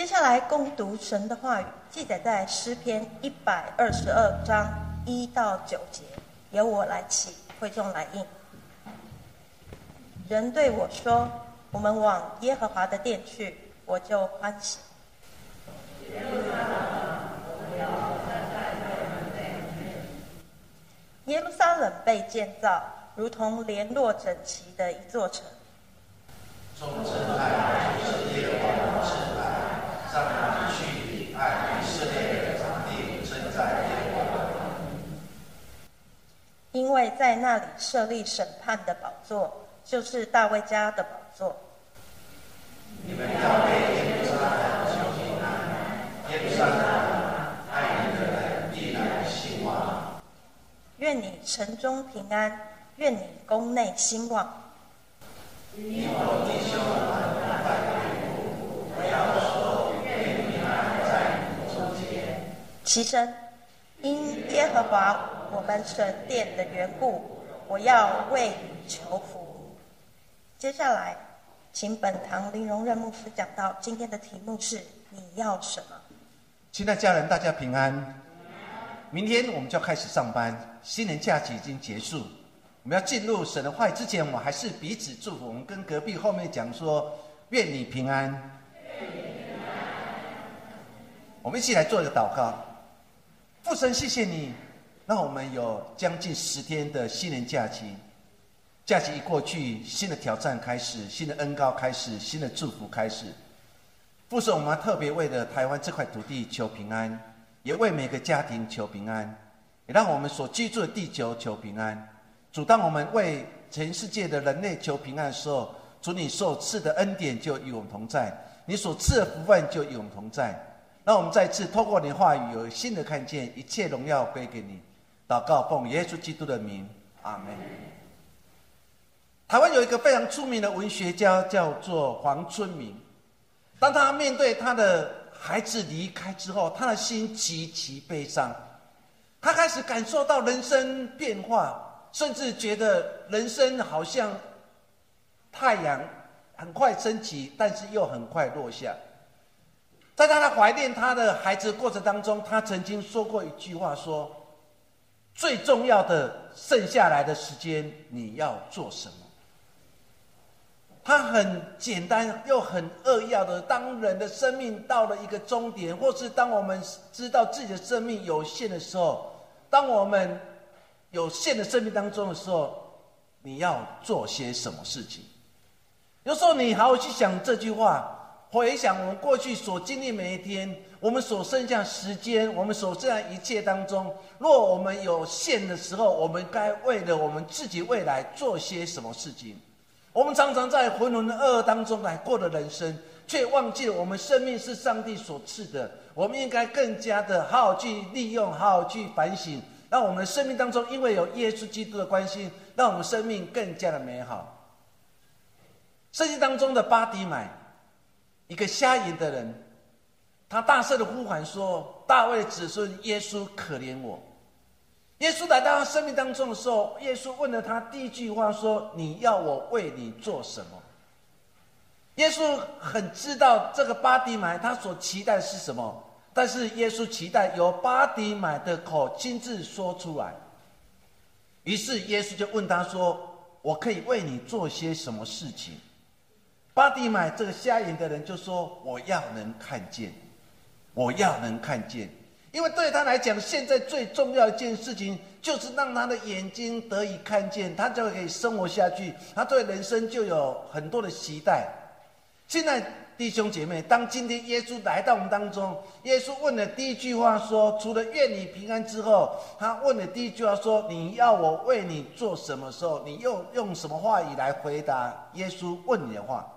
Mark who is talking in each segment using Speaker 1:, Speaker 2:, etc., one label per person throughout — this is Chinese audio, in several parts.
Speaker 1: 接下来共读神的话语，记载在诗篇一百二十二章一到九节，由我来起，会众来应。人对我说：“我们往耶和华的殿去，我就欢喜。”耶路撒冷被建造，如同联络整齐的一座城。
Speaker 2: 从城来就是耶和华的城去？爱以色列的场地，正在。
Speaker 1: 因为在那里设立审判的宝座，就是大卫家的宝座。
Speaker 2: 你们要为耶路撒冷求平安，耶路撒冷爱你的人必然兴旺。
Speaker 1: 愿你城中平安，愿你宫内兴旺。
Speaker 2: 因我弟兄们拜缘故，我要说愿平安在你中间。
Speaker 1: 其声，因耶和华我们神殿的缘故，我要为你求福。接下来，请本堂林荣任牧师讲到今天的题目是：你要什么？
Speaker 3: 亲爱家人，大家平安。明天我们就要开始上班，新年假期已经结束。我们要进入神的话语之前，我们还是彼此祝福。我们跟隔壁后面讲说：“愿你平安。”我们一起来做一个祷告。父神，谢谢你，让我们有将近十天的新年假期。假期一过去，新的挑战开始，新的恩高开始，新的祝福开始。父神，我们特别为了台湾这块土地求平安，也为每个家庭求平安，也让我们所居住的地球求平安。主，当我们为全世界的人类求平安的时候，主你所赐的恩典就与我们同在，你所赐的福分就与我们同在。让我们再次透过你的话语，有新的看见，一切荣耀归给你。祷告，奉耶稣基督的名，阿门。台湾有一个非常出名的文学家，叫做黄春明。当他面对他的孩子离开之后，他的心极其悲伤，他开始感受到人生变化，甚至觉得人生好像太阳很快升起，但是又很快落下。在他的怀念他的孩子过程当中，他曾经说过一句话：说最重要的剩下来的时间，你要做什么？他很简单又很扼要的，当人的生命到了一个终点，或是当我们知道自己的生命有限的时候，当我们有限的生命当中的时候，你要做些什么事情？有时候你好好去想这句话，回想我们过去所经历每一天，我们所剩下时间，我们所剩下一切当中，若我们有限的时候，我们该为了我们自己未来做些什么事情？我们常常在浑浑噩噩当中来过的人生，却忘记了我们生命是上帝所赐的。我们应该更加的好好去利用，好好去反省，让我们的生命当中，因为有耶稣基督的关心，让我们生命更加的美好。圣经当中的巴迪买，一个瞎眼的人，他大声的呼喊说：“大卫的子孙耶稣，可怜我！”耶稣来到他生命当中的时候，耶稣问了他第一句话说：“你要我为你做什么？”耶稣很知道这个巴迪买他所期待的是什么，但是耶稣期待由巴迪买的口亲自说出来。于是耶稣就问他说：“我可以为你做些什么事情？”巴迪买这个瞎眼的人就说：“我要能看见，我要能看见。”因为对他来讲，现在最重要一件事情就是让他的眼睛得以看见，他就可以生活下去。他对人生就有很多的期待。现在弟兄姐妹，当今天耶稣来到我们当中，耶稣问的第一句话说：“除了愿你平安之后，他问的第一句话说：你要我为你做什么？时候，你又用什么话语来回答耶稣问你的话？”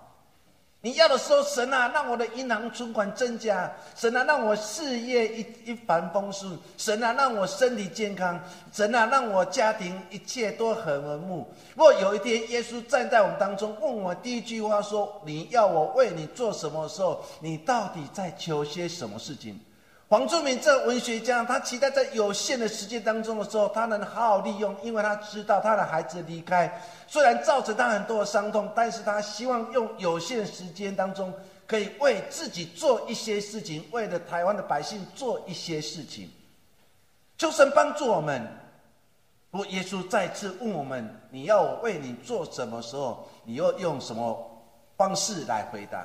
Speaker 3: 你要的时候，神啊，让我的银行存款增加；神啊，让我事业一一帆风顺；神啊，让我身体健康；神啊，让我家庭一切都很和睦。若有一天耶稣站在我们当中，问我第一句话说：“你要我为你做什么？”时候，你到底在求些什么事情？黄仲明这文学家，他期待在有限的时间当中的时候，他能好好利用，因为他知道他的孩子离开，虽然造成他很多的伤痛，但是他希望用有限的时间当中，可以为自己做一些事情，为了台湾的百姓做一些事情。求神帮助我们。如耶稣再次问我们：“你要我为你做什么？”时候，你又用什么方式来回答？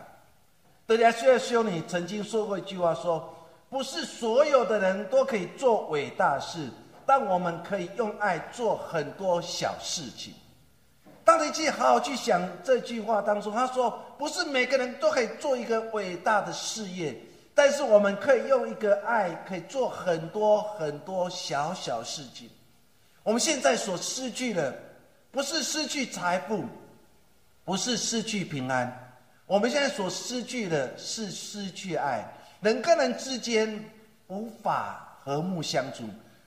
Speaker 3: 德亚需要修女曾经说过一句话：“说不是所有的人都可以做伟大事，但我们可以用爱做很多小事情。”当你去好好去想这句话当中，他说：“不是每个人都可以做一个伟大的事业，但是我们可以用一个爱，可以做很多很多小小事情。我们现在所失去的，不是失去财富，不是失去平安，我们现在所失去的是失去爱。人跟人之间无法和睦相处，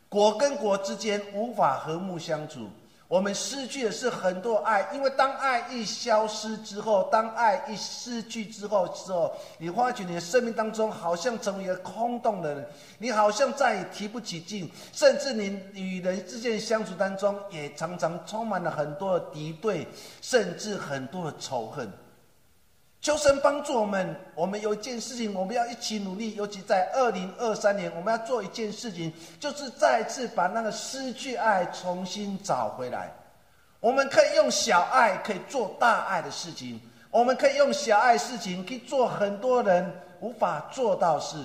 Speaker 3: 国跟国之间无法和睦相处。”我们失去的是很多爱，因为当爱一消失之后，当爱一失去之后之后，你发觉你的生命当中好像成为一个空洞的人，你好像再也提不起劲，甚至你与人之间相处当中也常常充满了很多的敌对，甚至很多的仇恨。求神帮助我们，我们有一件事情，我们要一起努力。尤其在二零二三年，我们要做一件事情，就是再次把那个失去爱重新找回来。我们可以用小爱可以做大爱的事情，我们可以用小爱事情可以做很多人无法做到事。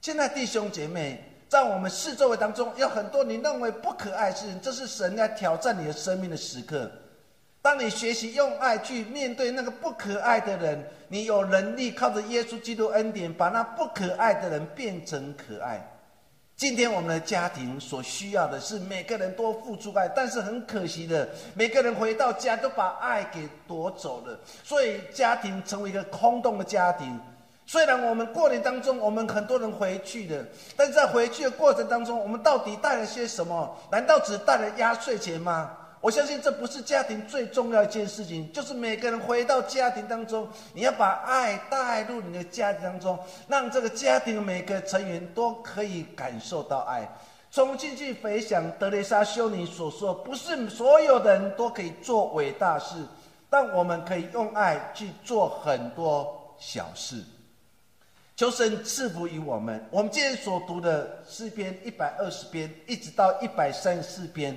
Speaker 3: 现在弟兄姐妹，在我们四周围当中，有很多你认为不可爱的事情，这是神在挑战你的生命的时刻。当你学习用爱去面对那个不可爱的人，你有能力靠着耶稣基督恩典，把那不可爱的人变成可爱。今天我们的家庭所需要的是每个人都付出爱，但是很可惜的，每个人回到家都把爱给夺走了，所以家庭成为一个空洞的家庭。虽然我们过年当中，我们很多人回去的，但是在回去的过程当中，我们到底带了些什么？难道只带了压岁钱吗？我相信这不是家庭最重要一件事情，就是每个人回到家庭当中，你要把爱带入你的家庭当中，让这个家庭每个成员都可以感受到爱。从进去回想德雷莎修女所说，不是所有的人都可以做伟大事，但我们可以用爱去做很多小事。求神赐福于我们。我们今天所读的诗篇一百二十篇，一直到一百三十四篇。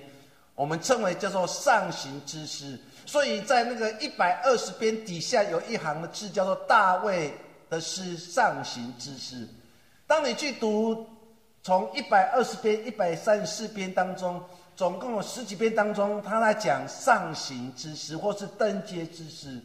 Speaker 3: 我们称为叫做上行之诗，所以在那个一百二十篇底下有一行的字叫做大卫的诗上行之诗。当你去读从一百二十篇、一百三十四篇当中，总共有十几篇当中，他在讲上行之诗或是登阶之诗。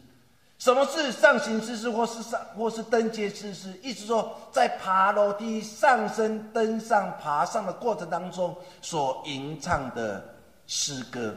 Speaker 3: 什么是上行之诗或是上或是登阶之诗？意思说，在爬楼梯上升、登上、爬上的过程当中所吟唱的。诗歌，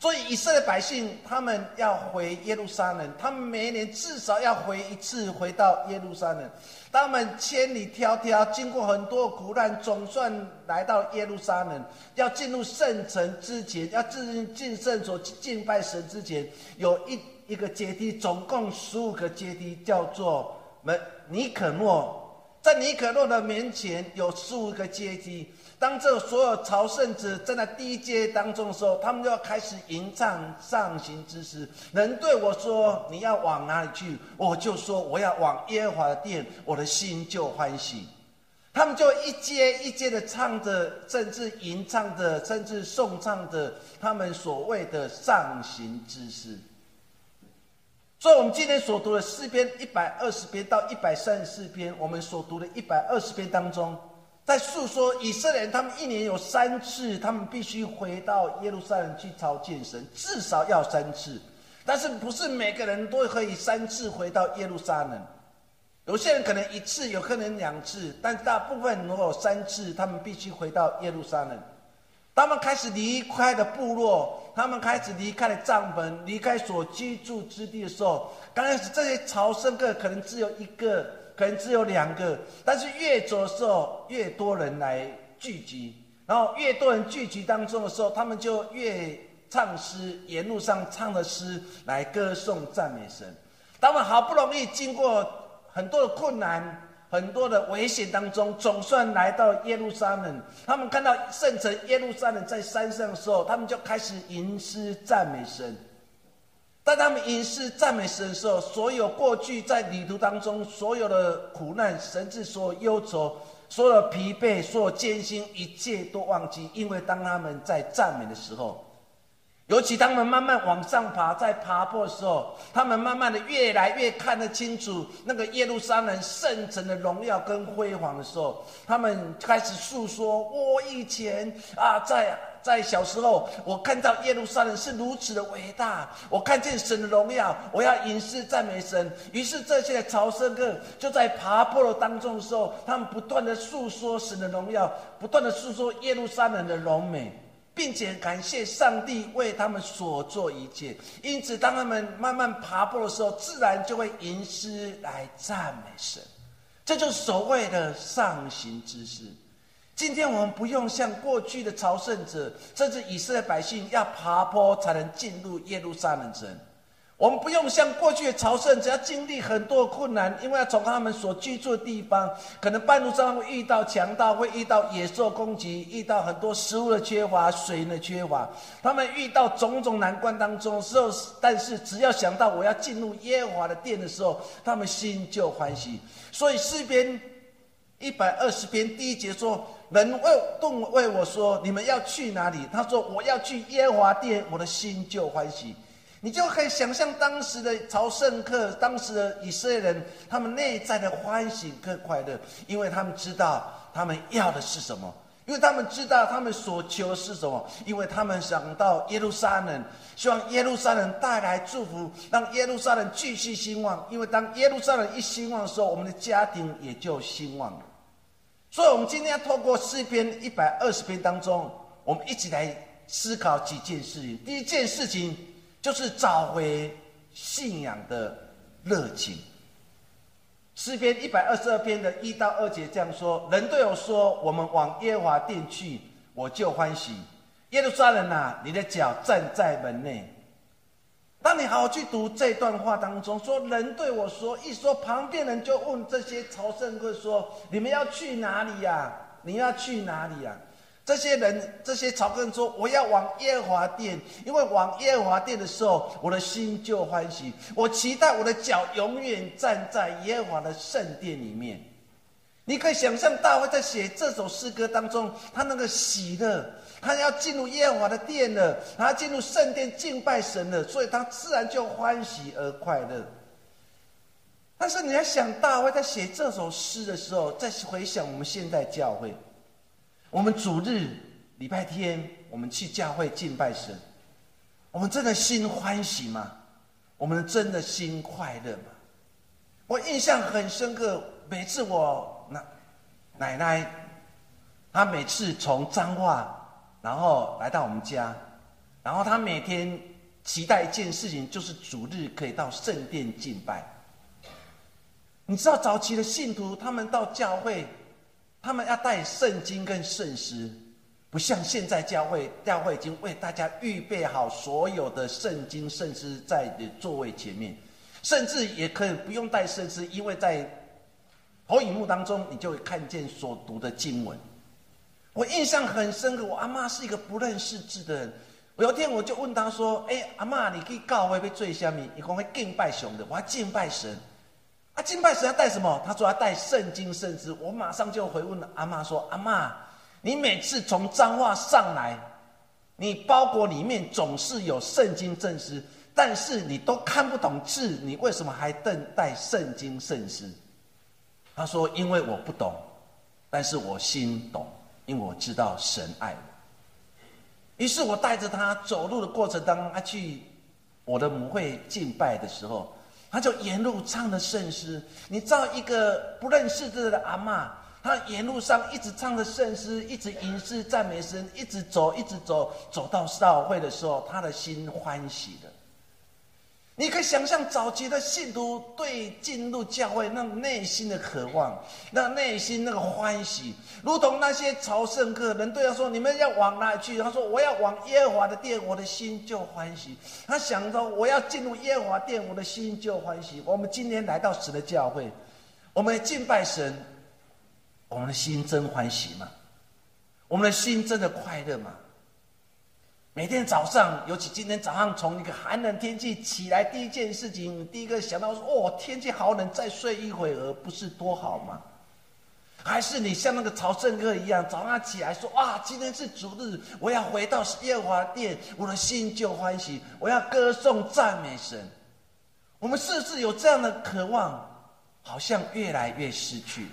Speaker 3: 所以以色列百姓他们要回耶路撒冷，他们每一年至少要回一次，回到耶路撒冷。他们千里迢迢，经过很多苦难，总算来到耶路撒冷。要进入圣城之前，要进进圣所敬拜神之前，有一一个阶梯，总共十五个阶梯，叫做门尼可诺。在尼可诺的面前有十五个阶梯。当这所有朝圣者站在第一阶当中的时候，他们就要开始吟唱上行之诗。人对我说：“你要往哪里去？”我就说：“我要往耶和华的殿。”我的心就欢喜。他们就一阶一阶的唱着，甚至吟唱着，甚至颂唱着他们所谓的上行之诗。所以，我们今天所读的诗篇一百二十篇到一百三十四篇，我们所读的一百二十篇当中。在诉说以色列人，他们一年有三次，他们必须回到耶路撒冷去朝见神，至少要三次。但是不是每个人都可以三次回到耶路撒冷？有些人可能一次，有可能两次，但大部分如果三次，他们必须回到耶路撒冷。他们开始离开了部落，他们开始离开了帐篷，离开所居住之地的时候，刚开始这些朝圣客可能只有一个。可能只有两个，但是越走的时候，越多人来聚集，然后越多人聚集当中的时候，他们就越唱诗，沿路上唱的诗来歌颂赞美神。他们好不容易经过很多的困难、很多的危险当中，总算来到耶路撒冷。他们看到圣城耶路撒冷在山上的时候，他们就开始吟诗赞美神。当他们吟诗赞美神的时候，所有过去在旅途当中所有的苦难、甚至所有忧愁、所有疲惫、所有艰辛，一切都忘记。因为当他们在赞美的时候，尤其他们慢慢往上爬，在爬坡的时候，他们慢慢的越来越看得清楚那个耶路撒冷圣城的荣耀跟辉煌的时候，他们开始诉说：我以前啊，在。在小时候，我看到耶路撒冷是如此的伟大，我看见神的荣耀，我要吟诗赞美神。于是这些朝圣客就在爬坡的当中的时候，他们不断的诉说神的荣耀，不断的诉说耶路撒冷的荣美，并且感谢上帝为他们所做一切。因此，当他们慢慢爬坡的时候，自然就会吟诗来赞美神。这就是所谓的上行之事。今天我们不用像过去的朝圣者，甚至以色列百姓要爬坡才能进入耶路撒冷城。我们不用像过去的朝圣者要经历很多困难，因为要从他们所居住的地方，可能半路上会遇到强盗，会遇到野兽攻击，遇到很多食物的缺乏、水的缺乏。他们遇到种种难关当中时候，但是只要想到我要进入耶和华的殿的时候，他们心就欢喜。所以诗篇一百二十篇第一节说。人为动为我说：“你们要去哪里？”他说：“我要去耶华殿，我的心就欢喜。”你就可以想象当时的朝圣客，当时的以色列人，他们内在的欢喜跟快乐，因为他们知道他们要的是什么，因为他们知道他们所求是什么，因为他们想到耶路撒冷，希望耶路撒冷带来祝福，让耶路撒冷继续兴旺。因为当耶路撒冷一兴旺的时候，我们的家庭也就兴旺了。所以，我们今天要透过诗篇一百二十篇当中，我们一起来思考几件事情。第一件事情就是找回信仰的热情。诗篇一百二十二篇的一到二节这样说：“人对我说，我们往耶华殿去，我就欢喜。耶路撒冷啊，你的脚站在门内。”当你好好去读这段话当中，说人对我说，一说旁边人就问这些朝圣客说：“你们要去哪里呀？你要去哪里呀？”这些人，这些朝圣说：“我要往耶和华殿，因为往耶和华殿的时候，我的心就欢喜。我期待我的脚永远站在耶和华的圣殿里面。”你可以想象大卫在写这首诗歌当中，他那个喜乐。他要进入耶和华的殿了，他进入圣殿敬拜神了，所以他自然就欢喜而快乐。但是你要想，大卫在写这首诗的时候，再回想我们现在教会，我们主日礼拜天我们去教会敬拜神，我们真的心欢喜吗？我们真的心快乐吗？我印象很深刻，每次我奶奶奶，她每次从彰化。然后来到我们家，然后他每天期待一件事情，就是主日可以到圣殿敬拜。你知道早期的信徒，他们到教会，他们要带圣经跟圣诗，不像现在教会，教会已经为大家预备好所有的圣经圣诗在你座位前面，甚至也可以不用带圣诗，因为在投影幕当中，你就会看见所读的经文。我印象很深刻，我阿妈是一个不认识字的人。有天我就问他说：“哎，阿妈，你可以告会不会最下面？你讲会敬拜神的，我要敬拜神。啊，敬拜神要带什么？他说要带圣经圣旨。我马上就回问阿妈说：阿妈，你每次从彰化上来，你包裹里面总是有圣经圣诗，但是你都看不懂字，你为什么还带带圣经圣诗？他说：因为我不懂，但是我心懂。”因为我知道神爱我，于是我带着他走路的过程当中，他去我的母会敬拜的时候，他就沿路唱的圣诗。你知道，一个不认识字的阿妈，他沿路上一直唱着圣诗，一直吟诗赞美神，一直走，一直走，走到少会的时候，他的心欢喜的。你可以想象早期的信徒对进入教会那内心的渴望，那内心那个欢喜，如同那些朝圣客人对他说：“你们要往哪里去？”他说：“我要往耶和华的殿，我的心就欢喜。”他想到：“我要进入耶和华殿，我的心就欢喜。”我们今天来到神的教会，我们敬拜神，我们的心真欢喜吗？我们的心真的快乐吗？每天早上，尤其今天早上从一个寒冷天气起来，第一件事情，第一个想到说：哦，天气好冷，再睡一会儿不是多好吗？还是你像那个朝圣客一样，早上起来说：哇，今天是主日，我要回到耶和华殿，我的心就欢喜，我要歌颂赞美神。我们是不是有这样的渴望？好像越来越失去了。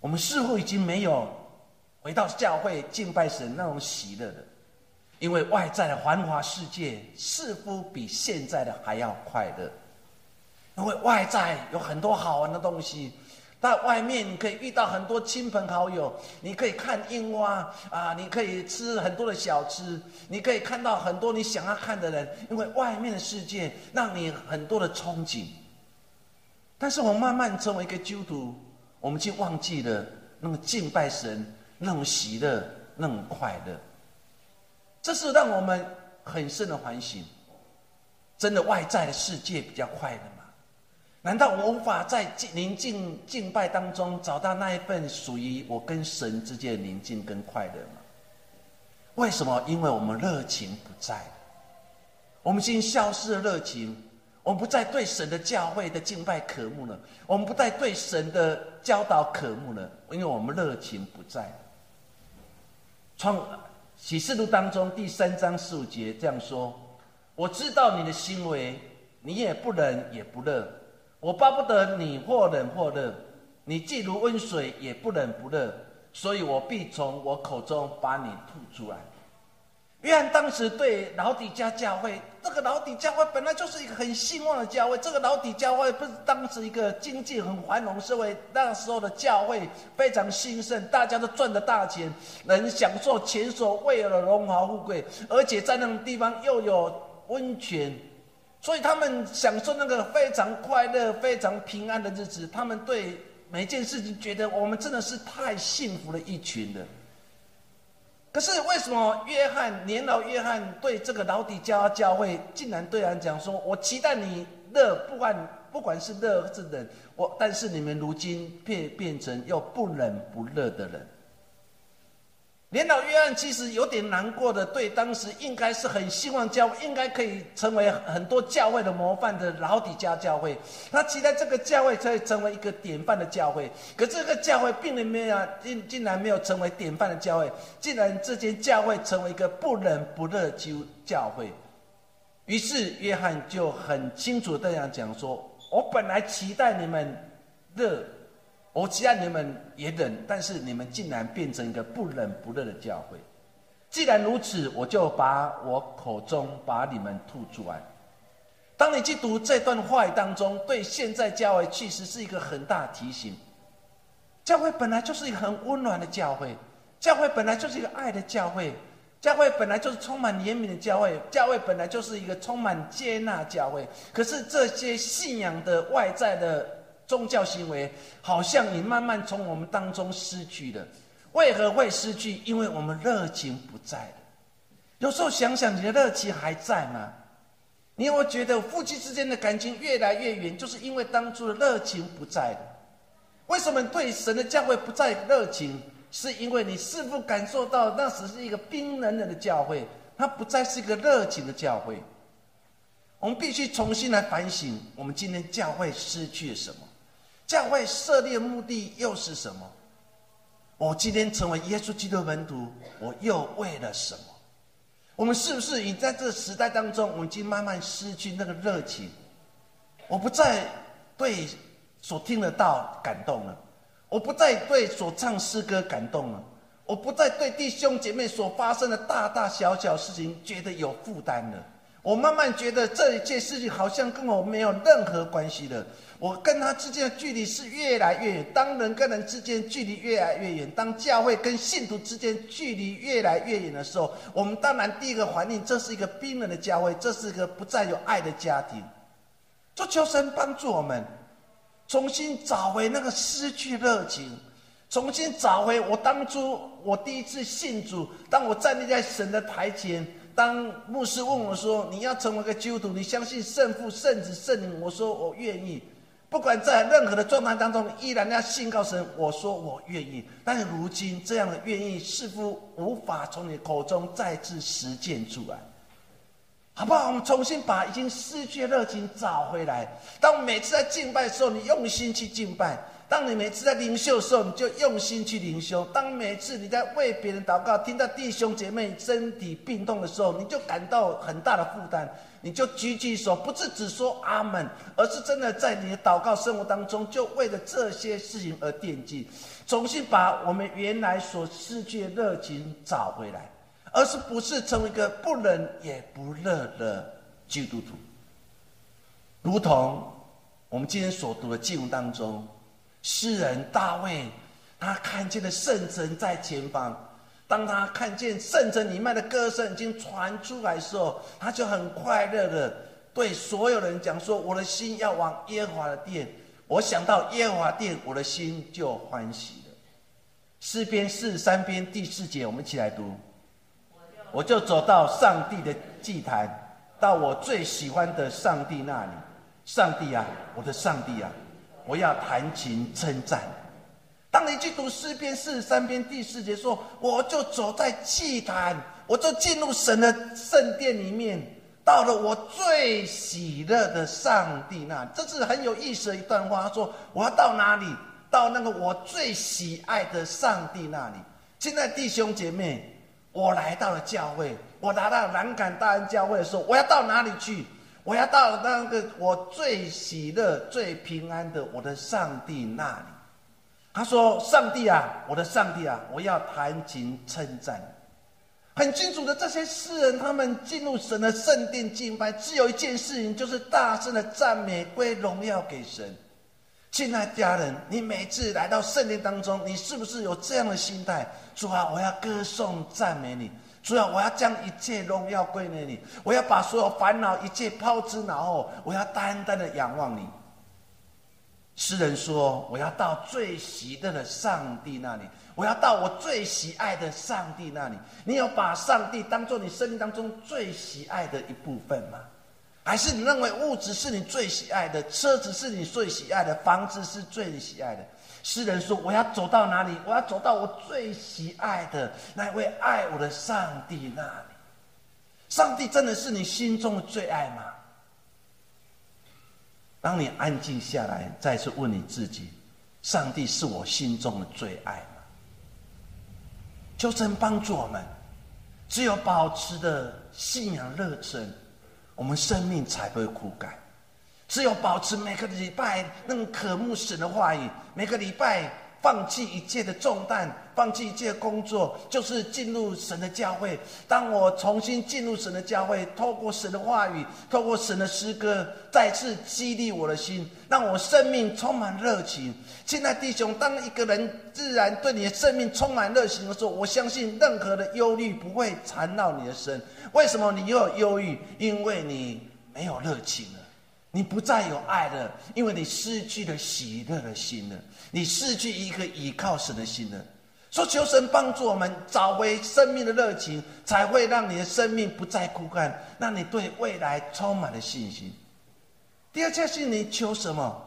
Speaker 3: 我们似乎已经没有回到教会敬拜神那种喜乐的，因为外在的繁华世界似乎比现在的还要快乐。因为外在有很多好玩的东西，在外面你可以遇到很多亲朋好友，你可以看樱花啊，你可以吃很多的小吃，你可以看到很多你想要看的人。因为外面的世界让你很多的憧憬。但是我慢慢成为一个基督徒，我们就忘记了那个敬拜神、那种喜乐、那种快乐。这是让我们很深的反省：真的外在的世界比较快乐吗？难道我无法在宁静敬拜当中找到那一份属于我跟神之间的宁静跟快乐吗？为什么？因为我们热情不在了，我们已经消失了热情。我们不再对神的教会的敬拜渴慕了，我们不再对神的教导渴慕了，因为我们热情不在。创启示录当中第三章十五节这样说：“我知道你的行为，你也不冷也不热，我巴不得你或冷或热，你既如温水，也不冷不热，所以我必从我口中把你吐出来。”约翰当时对老底家教会，这个老底教会本来就是一个很兴旺的教会。这个老底教会不是当时一个经济很繁荣社会，那时候的教会非常兴盛，大家都赚着大钱，能享受前所未有的荣华富贵，而且在那种地方又有温泉，所以他们享受那个非常快乐、非常平安的日子。他们对每件事情觉得我们真的是太幸福的一群人。可是为什么约翰年老约翰对这个老底教教会，竟然对人讲说：“我期待你热，不管不管是热是冷，我但是你们如今变变成又不冷不热的人。”年老约翰其实有点难过的，对当时应该是很希望教应该可以成为很多教会的模范的老底家教会，他期待这个教会可以成为一个典范的教会。可这个教会并没有竟竟然没有成为典范的教会，竟然这间教会成为一个不冷不热教教会。于是约翰就很清楚这样讲说：“我本来期待你们热。”我期待你们也冷，但是你们竟然变成一个不冷不热的教会。既然如此，我就把我口中把你们吐出来。当你去读这段话语当中，对现在教会其实是一个很大提醒。教会本来就是一个很温暖的教会，教会本来就是一个爱的教会，教会本来就是充满怜悯的教会，教会本来就是一个充满接纳教会。可是这些信仰的外在的。宗教行为好像你慢慢从我们当中失去了，为何会失去？因为我们热情不在了。有时候想想，你的热情还在吗？你有没有觉得夫妻之间的感情越来越远，就是因为当初的热情不在了？为什么对神的教会不再热情？是因为你是否感受到那只是一个冰冷冷的教会，它不再是一个热情的教会？我们必须重新来反省，我们今天教会失去了什么？教会设立的目的又是什么？我今天成为耶稣基督门徒，我又为了什么？我们是不是已在这个时代当中，我已经慢慢失去那个热情？我不再对所听得到感动了，我不再对所唱诗歌感动了，我不再对弟兄姐妹所发生的大大小小事情觉得有负担了。我慢慢觉得这一件事情好像跟我没有任何关系了。我跟他之间的距离是越来越远。当人跟人之间距离越来越远，当教会跟信徒之间距离越来越远的时候，我们当然第一个环境，这是一个冰冷的教会，这是一个不再有爱的家庭。就求神帮助我们，重新找回那个失去热情，重新找回我当初我第一次信主，当我站立在神的台前。当牧师问我说：“你要成为个基督徒，你相信圣父、圣子、圣灵？”我说：“我愿意。”不管在任何的状态当中，依然要信告神，我说我愿意。但是如今这样的愿意似乎无法从你口中再次实践出来，好不好？我们重新把已经失去的热情找回来。当每次在敬拜的时候，你用心去敬拜。当你每次在灵修的时候，你就用心去灵修；当每次你在为别人祷告，听到弟兄姐妹身体病痛的时候，你就感到很大的负担，你就举起手，不是只说阿门，而是真的在你的祷告生活当中，就为了这些事情而惦记，重新把我们原来所失去的热情找回来，而是不是成为一个不冷也不热的基督徒，如同我们今天所读的经文当中。诗人大卫，他看见了圣城在前方。当他看见圣城里面的歌声已经传出来的时候，他就很快乐的对所有人讲说：“我的心要往耶和华的殿。我想到耶和华殿，我的心就欢喜了。”诗篇四十三篇第四节，我们一起来读。我就走到上帝的祭坛，到我最喜欢的上帝那里。上帝啊，我的上帝啊！我要弹琴称赞。当你去读诗篇四十三篇第四节说：“我就走在祭坛，我就进入神的圣殿里面，到了我最喜乐的上帝那里。”这是很有意思的一段话。他说：“我要到哪里？到那个我最喜爱的上帝那里。”现在弟兄姐妹，我来到了教会，我来到南港大恩教会的时候，我要到哪里去？我要到那个我最喜乐、最平安的我的上帝那里。他说：“上帝啊，我的上帝啊，我要弹琴称赞。”很清楚的，这些诗人他们进入神的圣殿敬拜，只有一件事情，就是大声的赞美、归荣耀给神。亲爱的家人，你每次来到圣殿当中，你是不是有这样的心态？主啊，我要歌颂赞美你。主要我要将一切荣耀归给你，我要把所有烦恼一切抛之脑后，我要单单的仰望你。诗人说：“我要到最喜乐的上帝那里，我要到我最喜爱的上帝那里。”你有把上帝当做你生命当中最喜爱的一部分吗？还是你认为物质是你最喜爱的，车子是你最喜爱的，房子是最喜爱的？诗人说：“我要走到哪里？我要走到我最喜爱的那位爱我的上帝那里。上帝真的是你心中的最爱吗？当你安静下来，再次问你自己：上帝是我心中的最爱吗？求神帮助我们，只有保持的信仰热忱，我们生命才不会枯干。”只有保持每个礼拜那种渴慕神的话语，每个礼拜放弃一切的重担，放弃一切工作，就是进入神的教会。当我重新进入神的教会，透过神的话语，透过神的诗歌，再次激励我的心，让我生命充满热情。亲爱弟兄，当一个人自然对你的生命充满热情的时候，我相信任何的忧虑不会缠绕你的身。为什么你又有忧郁？因为你没有热情了。你不再有爱了，因为你失去了喜乐的心了，你失去一个依靠神的心了。说求神帮助我们找回生命的热情，才会让你的生命不再枯干，让你对未来充满了信心。第二件事，你求什么？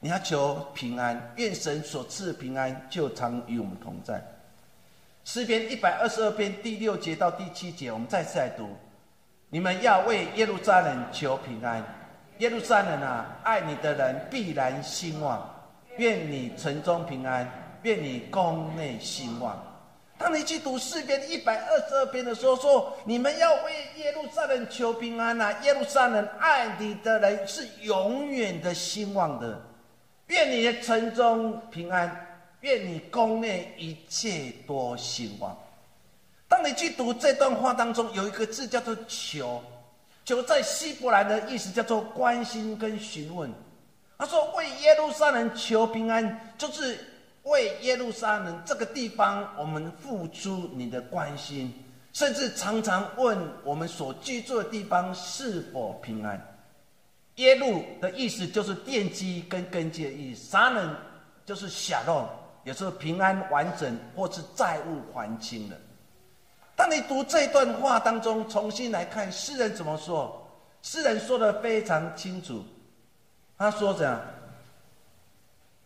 Speaker 3: 你要求平安，愿神所赐平安就常与我们同在。诗篇一百二十二篇第六节到第七节，我们再次来读：你们要为耶路撒冷求平安。耶路撒冷啊，爱你的人必然兴旺。愿你城中平安，愿你宫内兴旺。当你去读诗篇一百二十二篇的时候，说你们要为耶路撒冷求平安呐！耶路撒冷爱你的人是永远的兴旺的。愿你的城中平安，愿你宫内一切多兴旺。当你去读这段话当中，有一个字叫做“求”。就在希伯来的意思叫做关心跟询问。他说：“为耶路撒冷求平安，就是为耶路撒冷这个地方，我们付出你的关心，甚至常常问我们所居住的地方是否平安。”耶路的意思就是奠基跟根基的意思，撒冷就是小肉，也是平安完整或是债务还清了。当你读这段话当中，重新来看诗人怎么说，诗人说的非常清楚。他说：“怎样，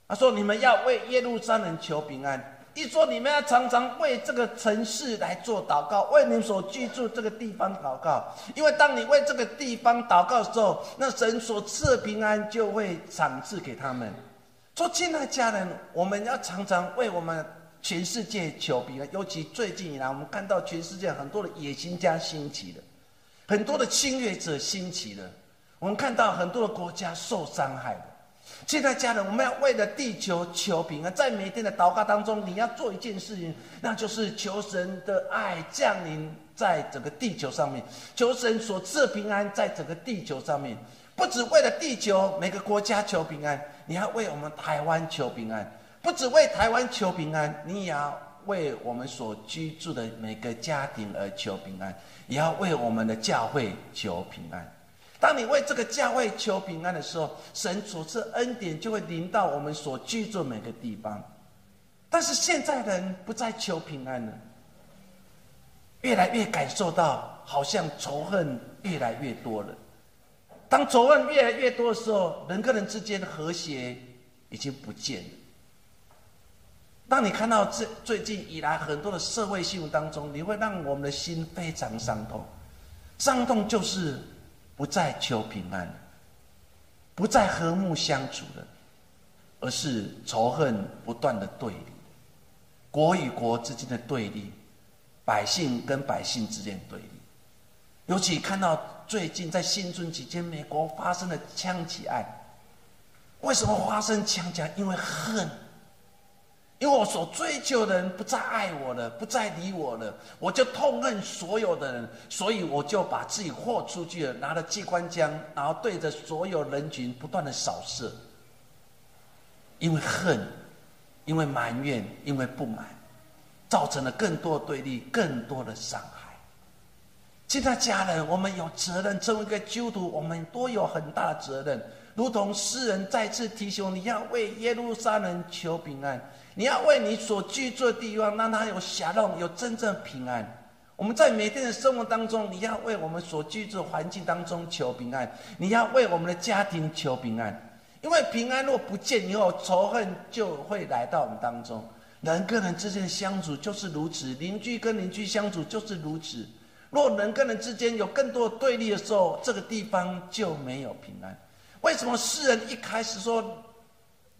Speaker 3: 他说：“你们要为耶路撒冷求平安。”一说你们要常常为这个城市来做祷告，为你们所居住这个地方祷告。因为当你为这个地方祷告的时候，那神所赐的平安就会赏赐给他们。说，亲爱家人，我们要常常为我们全世界求平安。尤其最近以来，我们看到全世界很多的野心家兴起了，很多的侵略者兴起了，我们看到很多的国家受伤害了。现在家人，我们要为了地球求平安，在每天的祷告当中，你要做一件事情，那就是求神的爱降临在整个地球上面，求神所赐平安在整个地球上面。不只为了地球每个国家求平安，你要为我们台湾求平安；不只为台湾求平安，你也要为我们所居住的每个家庭而求平安，也要为我们的教会求平安。当你为这个教会求平安的时候，神所赐恩典就会临到我们所居住每个地方。但是现在人不再求平安了，越来越感受到好像仇恨越来越多了。当仇恨越来越多的时候，人跟人之间的和谐已经不见了。当你看到这最近以来很多的社会新闻当中，你会让我们的心非常伤痛，伤痛就是。不再求平安，不再和睦相处了，而是仇恨不断的对立，国与国之间的对立，百姓跟百姓之间对立。尤其看到最近在新春期间，美国发生了枪击案，为什么发生枪击案？因为恨。因为我所追求的人不再爱我了，不再理我了，我就痛恨所有的人，所以我就把自己豁出去了，拿了机关枪，然后对着所有人群不断的扫射。因为恨，因为埋怨，因为不满，造成了更多对立，更多的伤害。现在家人，我们有责任，作为一个基督徒，我们都有很大的责任。如同诗人再次提醒你要为耶路撒冷求平安。你要为你所居住的地方，让它有霞动，有真正平安。我们在每天的生活当中，你要为我们所居住的环境当中求平安，你要为我们的家庭求平安。因为平安若不见以后，仇恨就会来到我们当中。人跟人之间的相处就是如此，邻居跟邻居相处就是如此。若人跟人之间有更多对立的时候，这个地方就没有平安。为什么诗人一开始说？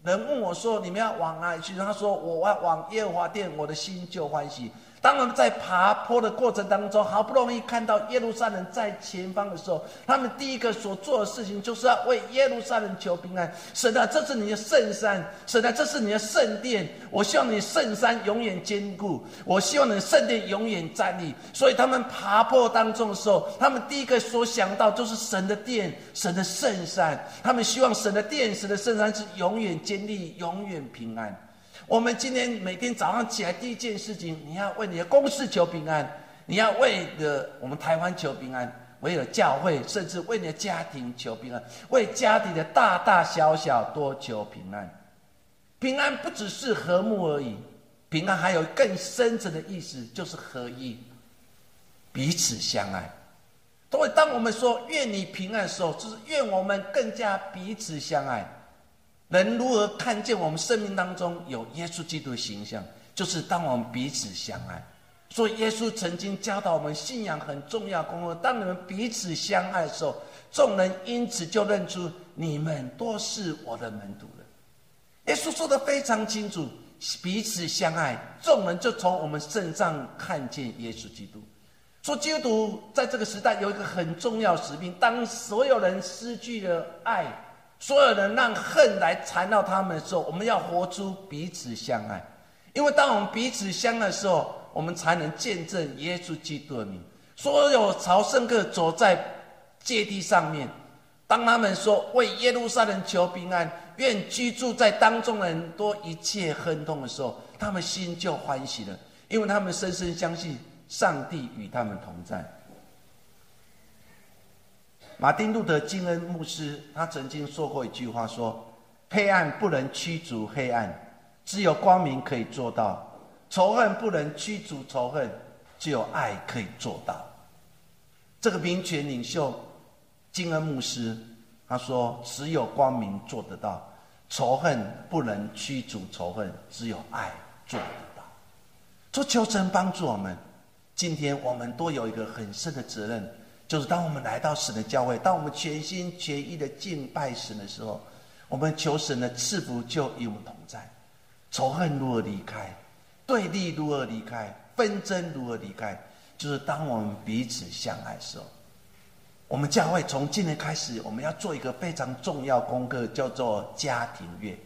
Speaker 3: 人问我说：“你们要往哪里去？”他说：“我要往耶和华殿，我的心就欢喜。”当我们在爬坡的过程当中，好不容易看到耶路撒冷在前方的时候，他们第一个所做的事情就是要为耶路撒冷求平安。神啊，这是你的圣山，神啊，这是你的圣殿。我希望你圣山永远坚固，我希望你圣殿永远站立。所以他们爬坡当中的时候，他们第一个所想到就是神的殿，神的圣山。他们希望神的殿、神的圣山是永远坚立、永远平安。我们今天每天早上起来第一件事情，你要为你的公司求平安，你要为了我们台湾求平安，为了教会，甚至为你的家庭求平安，为家庭的大大小小多求平安。平安不只是和睦而已，平安还有更深层的意思，就是合一，彼此相爱。所以，当我们说愿你平安的时候，就是愿我们更加彼此相爱。人如何看见我们生命当中有耶稣基督的形象？就是当我们彼此相爱。所以耶稣曾经教导我们，信仰很重要。功课当你们彼此相爱的时候，众人因此就认出你们都是我的门徒了。耶稣说的非常清楚，彼此相爱，众人就从我们身上看见耶稣基督。说基督在这个时代有一个很重要使命，当所有人失去了爱。所有人让恨来缠绕他们的时候，我们要活出彼此相爱。因为当我们彼此相爱的时候，我们才能见证耶稣基督的名。所有朝圣客走在阶梯上面，当他们说为耶路撒冷求平安，愿居住在当中的人都一切亨通的时候，他们心就欢喜了，因为他们深深相信上帝与他们同在。马丁路德金恩牧师他曾经说过一句话：说黑暗不能驱逐黑暗，只有光明可以做到；仇恨不能驱逐仇恨，只有爱可以做到。这个民权领袖金恩牧师他说：只有光明做得到，仇恨不能驱逐仇恨，只有爱做得到。说求神帮助我们。今天我们都有一个很深的责任，就是当我们来到神的教会，当我们全心全意的敬拜神的时候，我们求神的赐福就与我们同在。仇恨如何离开？对立如何离开？纷争如何离开？就是当我们彼此相爱的时候。我们教会从今天开始，我们要做一个非常重要功课，叫做家庭月。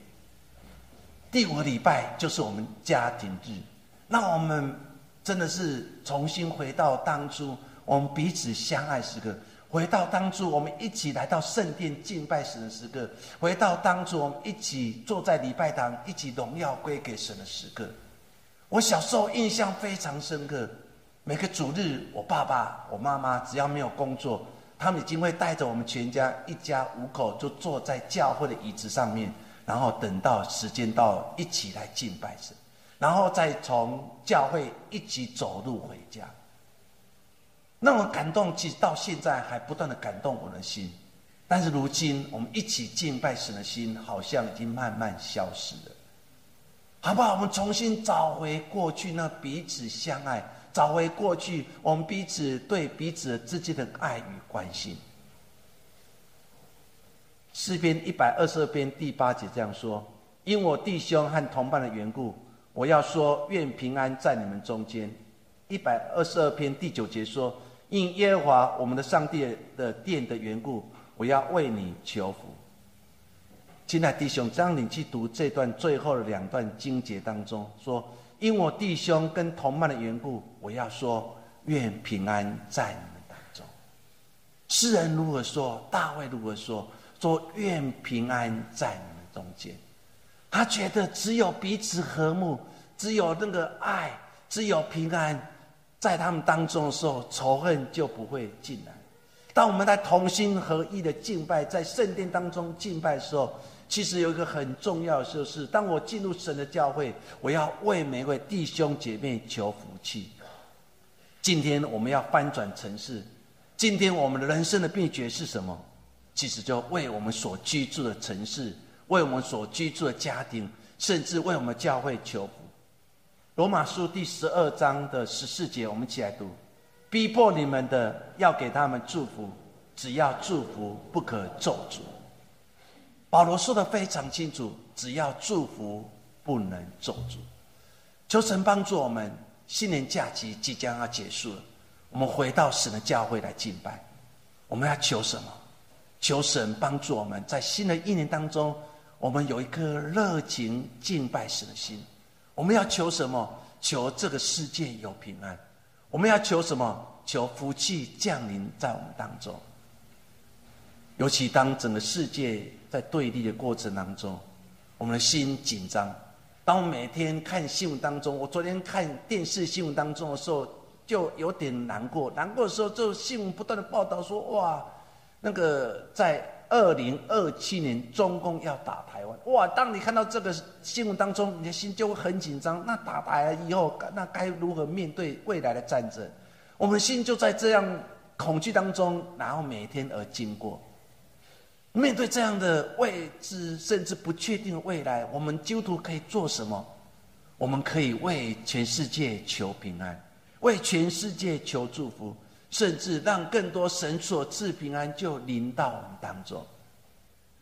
Speaker 3: 第五个礼拜就是我们家庭日，那我们真的是重新回到当初我们彼此相爱时刻，回到当初我们一起来到圣殿敬拜神的时刻，回到当初我们一起坐在礼拜堂一起荣耀归给神的时刻。我小时候印象非常深刻，每个主日，我爸爸、我妈妈只要没有工作。他们已经会带着我们全家一家五口，就坐在教会的椅子上面，然后等到时间到，一起来敬拜神，然后再从教会一起走路回家。那么感动，其实到现在还不断的感动我的心。但是如今，我们一起敬拜神的心，好像已经慢慢消失了。好不好？我们重新找回过去那彼此相爱。找回过去，我们彼此对彼此之间的爱与关心。诗篇一百二十二篇第八节这样说：“因我弟兄和同伴的缘故，我要说愿平安在你们中间。”一百二十二篇第九节说：“因耶和华我们的上帝的殿的缘故，我要为你求福。”亲爱弟兄，当你去读这段最后的两段经节当中说。因我弟兄跟同伴的缘故，我要说愿平安在你们当中。诗人如何说？大卫如何说？说愿平安在你们中间。他觉得只有彼此和睦，只有那个爱，只有平安，在他们当中的时候，仇恨就不会进来。当我们在同心合意的敬拜，在圣殿当中敬拜的时候。其实有一个很重要的就是，当我进入神的教会，我要为每位弟兄姐妹求福气。今天我们要翻转城市，今天我们的人生的秘诀是什么？其实就为我们所居住的城市，为我们所居住的家庭，甚至为我们教会求。罗马书第十二章的十四节，我们一起来读：逼迫你们的，要给他们祝福，只要祝福，不可咒诅。保罗说的非常清楚，只要祝福，不能咒诅。求神帮助我们，新年假期即将要结束了，我们回到神的教会来敬拜。我们要求什么？求神帮助我们在新的一年当中，我们有一颗热情敬拜神的心。我们要求什么？求这个世界有平安。我们要求什么？求福气降临在我们当中。尤其当整个世界。在对立的过程当中，我们的心紧张。当我每天看新闻当中，我昨天看电视新闻当中的时候，就有点难过。难过的时候，就新闻不断的报道说：“哇，那个在二零二七年中共要打台湾。”哇！当你看到这个新闻当中，你的心就会很紧张。那打台了以后，那该如何面对未来的战争？我们的心就在这样恐惧当中，然后每天而经过。面对这样的未知甚至不确定的未来，我们基督徒可以做什么？我们可以为全世界求平安，为全世界求祝福，甚至让更多神所赐平安就临到我们当中。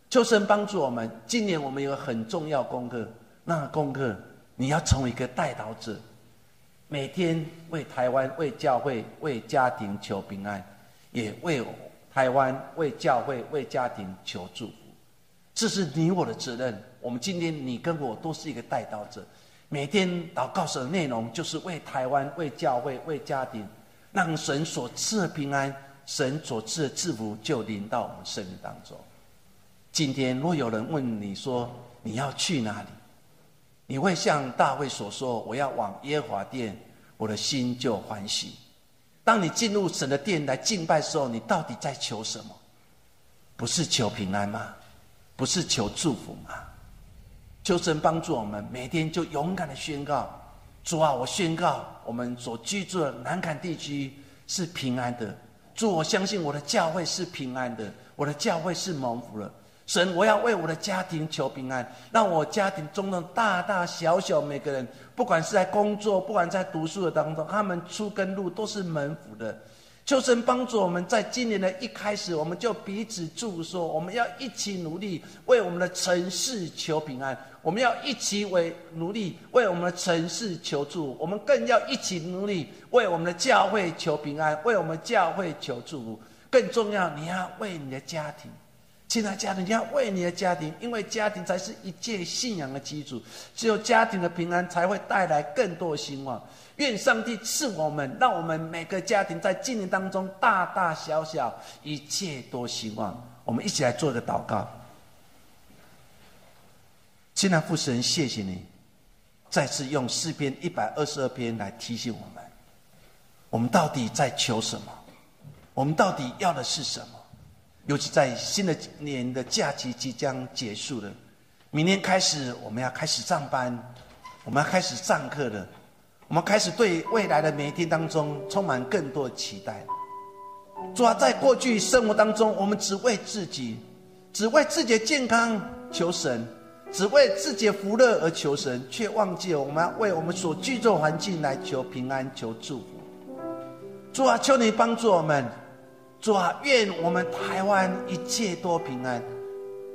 Speaker 3: 求神帮助我们。今年我们有很重要功课，那功课你要成为一个代祷者，每天为台湾、为教会、为家庭求平安，也为。台湾为教会、为家庭求祝福，这是你我的责任。我们今天你跟我都是一个带刀者，每天祷告神的内容就是为台湾、为教会、为家庭，让神所赐的平安、神所赐的祝福就临到我们生命当中。今天若有人问你说你要去哪里，你会像大卫所说：“我要往耶和华殿，我的心就欢喜。”当你进入神的殿来敬拜的时候，你到底在求什么？不是求平安吗？不是求祝福吗？求神帮助我们，每天就勇敢的宣告：主啊，我宣告我们所居住的南坎地区是平安的。主，我相信我的教会是平安的，我的教会是蒙福了。神，我要为我的家庭求平安，让我家庭中的大大小小每个人，不管是在工作，不管在读书的当中，他们出跟入都是蒙福的。求神帮助我们，在今年的一开始，我们就彼此祝说，我们要一起努力为我们的城市求平安，我们要一起为努力为我们的城市求助，我们更要一起努力为我们的教会求平安，为我们教会求助。更重要，你要为你的家庭。亲爱家庭，你要为你的家庭，因为家庭才是一切信仰的基础。只有家庭的平安，才会带来更多的兴旺。愿上帝赐我们，让我们每个家庭在今年当中，大大小小一切多兴旺。我们一起来做个祷告。亲爱的父神，谢谢你，再次用诗篇一百二十二篇来提醒我们：我们到底在求什么？我们到底要的是什么？尤其在新的年的假期即将结束了，明天开始我们要开始上班，我们要开始上课了，我们开始对未来的每一天当中充满更多期待。主要在过去生活当中，我们只为自己，只为自己的健康求神，只为自己的福乐而求神，却忘记了我们要为我们所居住环境来求平安、求祝福。主啊，求你帮助我们。主啊，愿我们台湾一切多平安。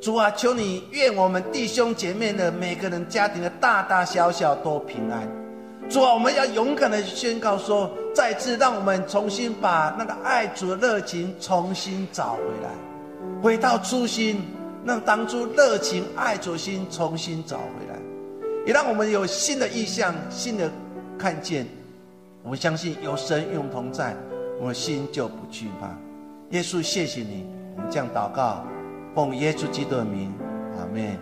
Speaker 3: 主啊，求你愿我们弟兄姐妹的每个人家庭的大大小小都平安。主啊，我们要勇敢的宣告说，再次让我们重新把那个爱主的热情重新找回来，回到初心，让当初热情爱主心重新找回来，也让我们有新的意向、新的看见。我们相信有神与我们同在，我们心就不惧怕。耶稣，谢谢你，我们这样祷告，奉耶稣基督的名，阿门。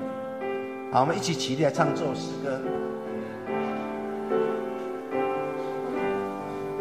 Speaker 3: 好，我们一起起立来唱这首诗歌。